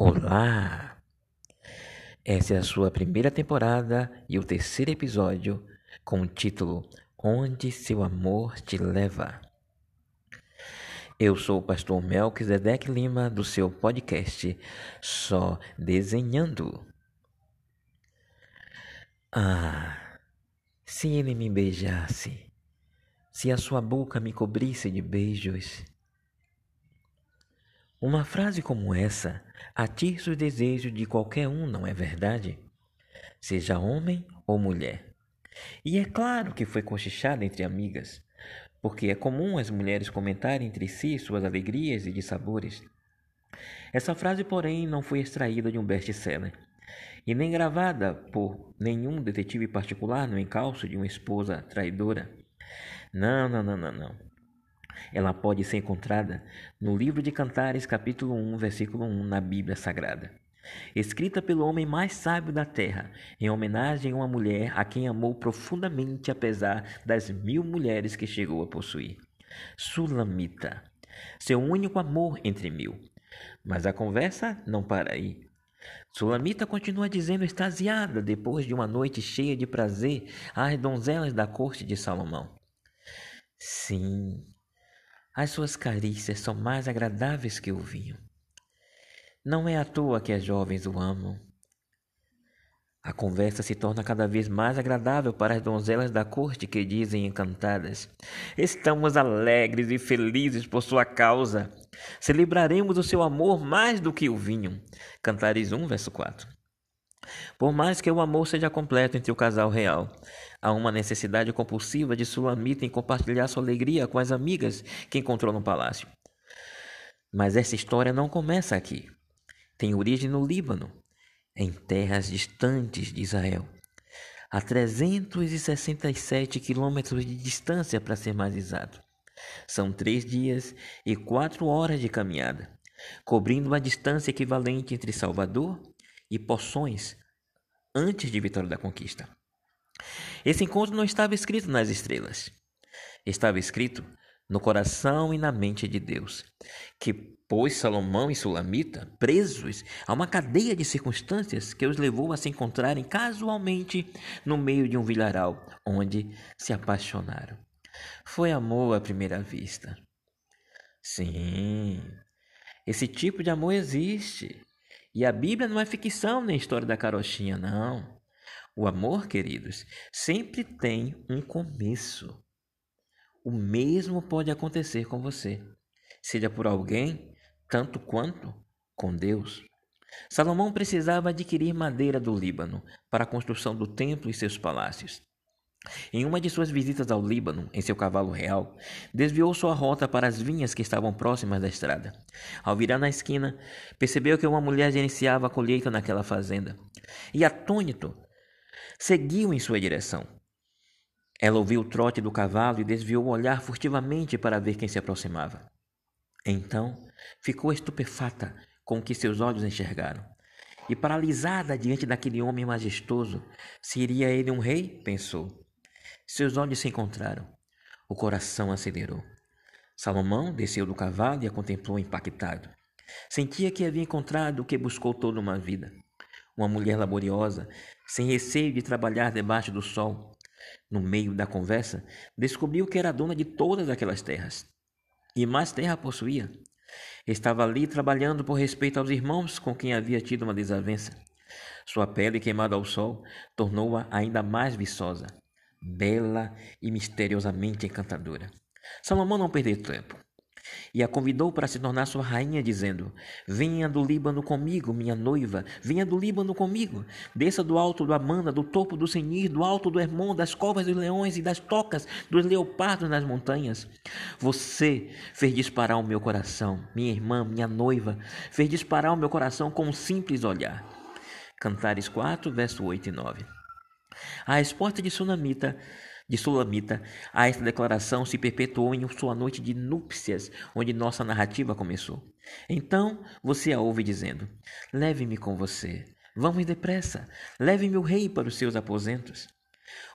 Olá! Essa é a sua primeira temporada e o terceiro episódio com o título Onde Seu Amor Te Leva. Eu sou o pastor Melquisedeque Lima do seu podcast Só Desenhando. Ah, se ele me beijasse, se a sua boca me cobrisse de beijos, uma frase como essa atiça o desejo de qualquer um, não é verdade? Seja homem ou mulher. E é claro que foi cochichada entre amigas, porque é comum as mulheres comentarem entre si suas alegrias e dissabores. Essa frase, porém, não foi extraída de um best-seller e nem gravada por nenhum detetive particular no encalço de uma esposa traidora. Não, não, não, não, não. Ela pode ser encontrada no livro de Cantares, capítulo 1, versículo 1, na Bíblia Sagrada. Escrita pelo homem mais sábio da terra, em homenagem a uma mulher a quem amou profundamente apesar das mil mulheres que chegou a possuir. Sulamita, seu único amor entre mil. Mas a conversa não para aí. Sulamita continua dizendo extasiada depois de uma noite cheia de prazer às donzelas da corte de Salomão. Sim, as suas carícias são mais agradáveis que o vinho. Não é à toa que as jovens o amam. A conversa se torna cada vez mais agradável para as donzelas da corte que dizem encantadas: Estamos alegres e felizes por sua causa. Celebraremos o seu amor mais do que o vinho. Cantares 1, verso 4. Por mais que o amor seja completo entre o casal real, há uma necessidade compulsiva de Sulamita em compartilhar sua alegria com as amigas que encontrou no palácio. Mas essa história não começa aqui. Tem origem no Líbano, em terras distantes de Israel, a 367 quilômetros de distância, para ser mais exato. São três dias e quatro horas de caminhada, cobrindo uma distância equivalente entre Salvador e Poções, antes de Vitória da Conquista. Esse encontro não estava escrito nas estrelas, estava escrito no coração e na mente de Deus, que pôs Salomão e Sulamita presos a uma cadeia de circunstâncias que os levou a se encontrarem casualmente no meio de um vilharal, onde se apaixonaram. Foi amor à primeira vista. Sim, esse tipo de amor existe. E a Bíblia não é ficção nem história da carochinha, não. O amor, queridos, sempre tem um começo. O mesmo pode acontecer com você, seja por alguém, tanto quanto com Deus. Salomão precisava adquirir madeira do Líbano para a construção do templo e seus palácios. Em uma de suas visitas ao Líbano, em seu cavalo real, desviou sua rota para as vinhas que estavam próximas da estrada. Ao virar na esquina, percebeu que uma mulher gerenciava a colheita naquela fazenda. E atônito, seguiu em sua direção. Ela ouviu o trote do cavalo e desviou o olhar furtivamente para ver quem se aproximava. Então ficou estupefata com o que seus olhos enxergaram. E paralisada diante daquele homem majestoso, seria ele um rei? pensou. Seus olhos se encontraram. O coração acelerou. Salomão desceu do cavalo e a contemplou impactado. Sentia que havia encontrado o que buscou toda uma vida uma mulher laboriosa, sem receio de trabalhar debaixo do sol. No meio da conversa, descobriu que era dona de todas aquelas terras. E mais terra possuía. Estava ali trabalhando por respeito aos irmãos com quem havia tido uma desavença. Sua pele queimada ao sol tornou-a ainda mais viçosa, bela e misteriosamente encantadora. Salomão não perdeu tempo e a convidou para se tornar sua rainha, dizendo: Venha do Líbano comigo, minha noiva, venha do Líbano comigo. Desça do alto do Amanda, do topo do Senir, do alto do Hermon, das covas dos leões e das tocas dos leopardos nas montanhas. Você fez disparar o meu coração, minha irmã, minha noiva, fez disparar o meu coração com um simples olhar. Cantares 4, verso 8 e 9. A resposta de Sunamita de Sulamita, a esta declaração se perpetuou em sua noite de núpcias, onde nossa narrativa começou. Então você a ouve dizendo: Leve-me com você. Vamos depressa. Leve-me o rei para os seus aposentos.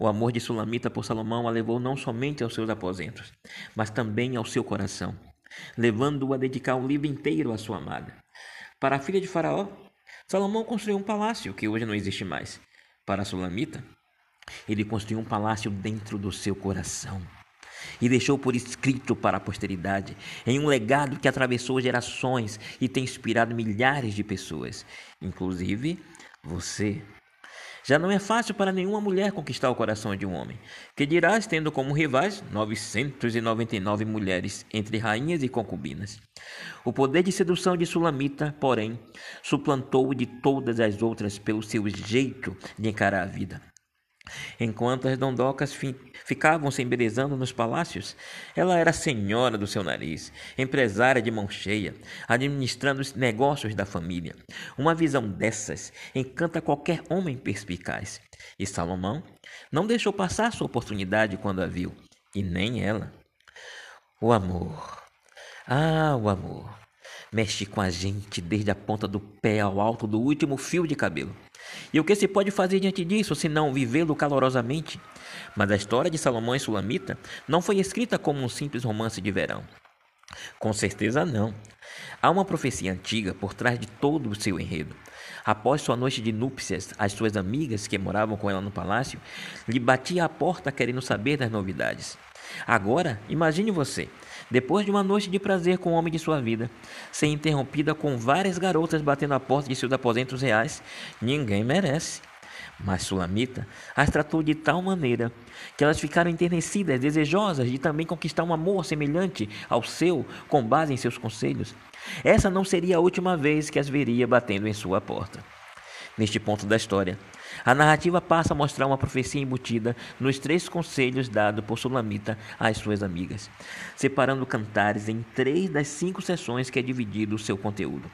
O amor de Sulamita por Salomão a levou não somente aos seus aposentos, mas também ao seu coração, levando-o a dedicar o livro inteiro à sua amada. Para a filha de Faraó, Salomão construiu um palácio que hoje não existe mais. Para a Sulamita, ele construiu um palácio dentro do seu coração e deixou por escrito para a posteridade, em um legado que atravessou gerações e tem inspirado milhares de pessoas, inclusive você. Já não é fácil para nenhuma mulher conquistar o coração de um homem, que dirás tendo como rivais 999 mulheres entre rainhas e concubinas. O poder de sedução de Sulamita, porém, suplantou de todas as outras pelo seu jeito de encarar a vida. Enquanto as dondocas ficavam se embelezando nos palácios, ela era senhora do seu nariz, empresária de mão cheia, administrando os negócios da família. Uma visão dessas encanta qualquer homem perspicaz. E Salomão não deixou passar sua oportunidade quando a viu, e nem ela. O amor. Ah, o amor. Mexe com a gente desde a ponta do pé ao alto do último fio de cabelo. E o que se pode fazer diante disso, se não vivê-lo calorosamente? Mas a história de Salomão e Sulamita não foi escrita como um simples romance de verão. Com certeza não. Há uma profecia antiga por trás de todo o seu enredo. Após sua noite de núpcias, as suas amigas que moravam com ela no palácio lhe batiam à porta querendo saber das novidades. Agora, imagine você, depois de uma noite de prazer com o homem de sua vida, ser interrompida com várias garotas batendo a porta de seus aposentos reais, ninguém merece. Mas Sulamita as tratou de tal maneira que elas ficaram enternecidas, desejosas de também conquistar um amor semelhante ao seu, com base em seus conselhos. Essa não seria a última vez que as veria batendo em sua porta. Neste ponto da história, a narrativa passa a mostrar uma profecia embutida nos três conselhos dados por Sulamita às suas amigas, separando cantares em três das cinco sessões que é dividido o seu conteúdo.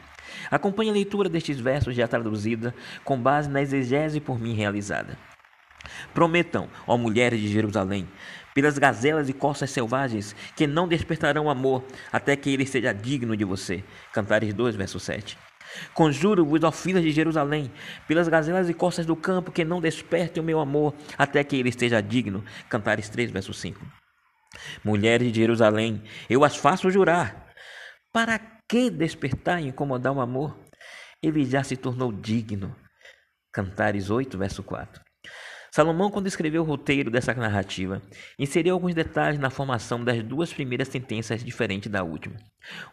Acompanhe a leitura destes versos já traduzida com base na exegese por mim realizada. Prometam, ó mulheres de Jerusalém, pelas gazelas e costas selvagens, que não despertarão amor até que ele seja digno de você. Cantares 2, verso 7. Conjuro-vos, ó filhas de Jerusalém, pelas gazelas e costas do campo, que não despertem o meu amor até que ele esteja digno. Cantares 3, verso 5. Mulheres de Jerusalém, eu as faço jurar. Para que despertar e incomodar o amor? Ele já se tornou digno. Cantares 8, verso 4. Salomão, quando escreveu o roteiro dessa narrativa, inseriu alguns detalhes na formação das duas primeiras sentenças diferentes da última,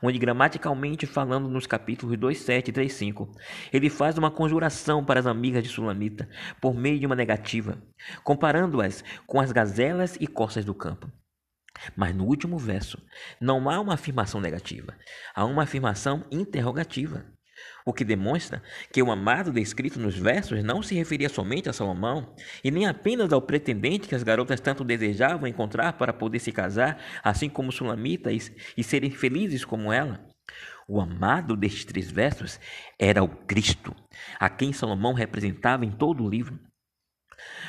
onde gramaticalmente falando nos capítulos 2, 7 e 3, 5, ele faz uma conjuração para as amigas de Sulamita por meio de uma negativa, comparando-as com as gazelas e costas do campo. Mas no último verso, não há uma afirmação negativa, há uma afirmação interrogativa o que demonstra que o amado descrito nos versos não se referia somente a Salomão e nem apenas ao pretendente que as garotas tanto desejavam encontrar para poder se casar, assim como Sulamita, e, e serem felizes como ela. O amado destes três versos era o Cristo, a quem Salomão representava em todo o livro.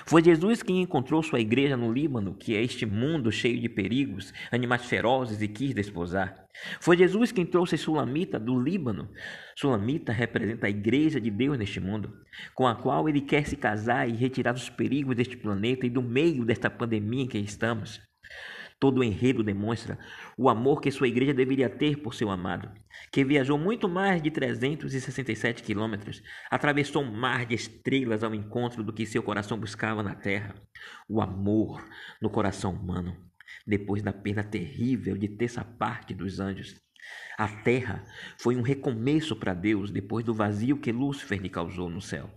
Foi Jesus quem encontrou sua igreja no Líbano, que é este mundo cheio de perigos, animais ferozes e quis desposar. Foi Jesus quem trouxe Sulamita do Líbano. Sulamita representa a igreja de Deus neste mundo, com a qual ele quer se casar e retirar dos perigos deste planeta e do meio desta pandemia em que estamos. Todo o enredo demonstra o amor que sua igreja deveria ter por seu amado, que viajou muito mais de 367 quilômetros, atravessou um mar de estrelas ao encontro do que seu coração buscava na terra. O amor no coração humano, depois da perda terrível de terça parte dos anjos. A terra foi um recomeço para Deus depois do vazio que Lúcifer lhe causou no céu.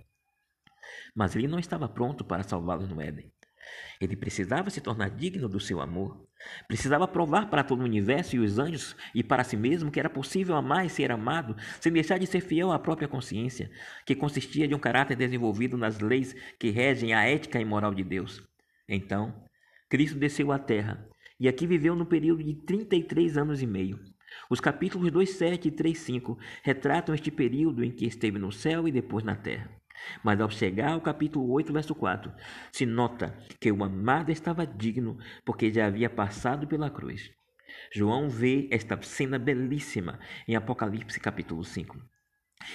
Mas ele não estava pronto para salvá-los no Éden. Ele precisava se tornar digno do seu amor. Precisava provar para todo o universo e os anjos e para si mesmo que era possível amar e ser amado sem deixar de ser fiel à própria consciência, que consistia de um caráter desenvolvido nas leis que regem a ética e moral de Deus. Então, Cristo desceu à terra e aqui viveu no período de 33 anos e meio. Os capítulos 2:7 e 3:5 retratam este período em que esteve no céu e depois na terra. Mas ao chegar ao capítulo 8, verso 4, se nota que o amado estava digno porque já havia passado pela cruz. João vê esta cena belíssima em Apocalipse capítulo 5.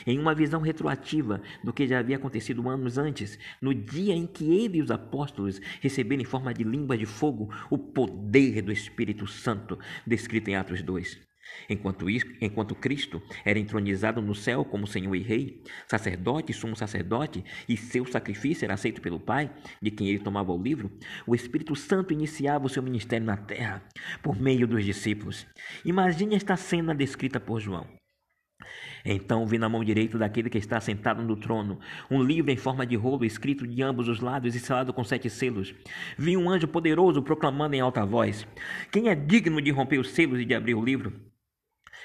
Em uma visão retroativa do que já havia acontecido anos antes, no dia em que ele e os apóstolos receberam em forma de língua de fogo o poder do Espírito Santo, descrito em Atos 2. Enquanto, isso, enquanto Cristo era entronizado no céu como Senhor e Rei, sacerdote sumo sacerdote, e seu sacrifício era aceito pelo Pai, de quem ele tomava o livro, o Espírito Santo iniciava o seu ministério na terra, por meio dos discípulos. Imagine esta cena descrita por João. Então vi na mão direita daquele que está sentado no trono um livro em forma de rolo escrito de ambos os lados e selado com sete selos. Vi um anjo poderoso proclamando em alta voz: Quem é digno de romper os selos e de abrir o livro?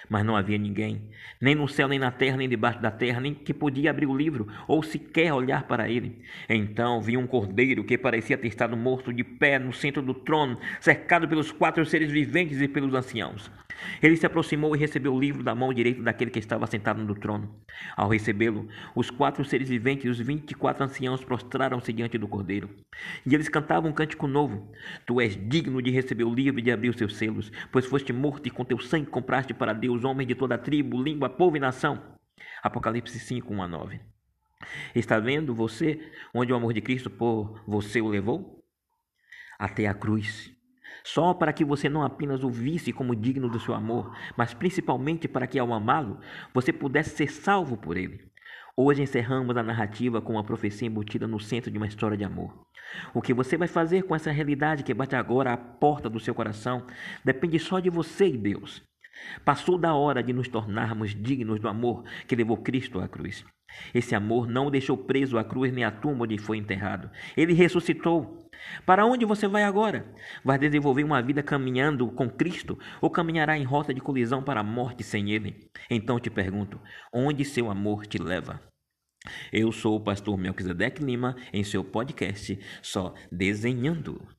Mas não havia ninguém, nem no céu, nem na terra, nem debaixo da terra, nem que podia abrir o livro, ou sequer olhar para ele. Então vi um cordeiro que parecia ter estado morto de pé no centro do trono, cercado pelos quatro seres viventes e pelos anciãos. Ele se aproximou e recebeu o livro da mão direita daquele que estava sentado no trono. Ao recebê-lo, os quatro seres viventes e os vinte e quatro anciãos prostraram-se diante do cordeiro. E eles cantavam um cântico novo: Tu és digno de receber o livro e de abrir os seus selos, pois foste morto e com teu sangue compraste para Deus homens de toda tribo, língua, povo e nação. Apocalipse 5, 1 a 9. Está vendo você onde o amor de Cristo por você o levou? Até a cruz só para que você não apenas o visse como digno do seu amor, mas principalmente para que ao amá-lo, você pudesse ser salvo por ele. Hoje encerramos a narrativa com uma profecia embutida no centro de uma história de amor. O que você vai fazer com essa realidade que bate agora à porta do seu coração depende só de você e Deus. Passou da hora de nos tornarmos dignos do amor que levou Cristo à cruz. Esse amor não o deixou preso à cruz nem à tumba onde foi enterrado. Ele ressuscitou. Para onde você vai agora? Vai desenvolver uma vida caminhando com Cristo ou caminhará em rota de colisão para a morte sem Ele? Então te pergunto: onde seu amor te leva? Eu sou o pastor Melquisedeque Lima em seu podcast Só Desenhando.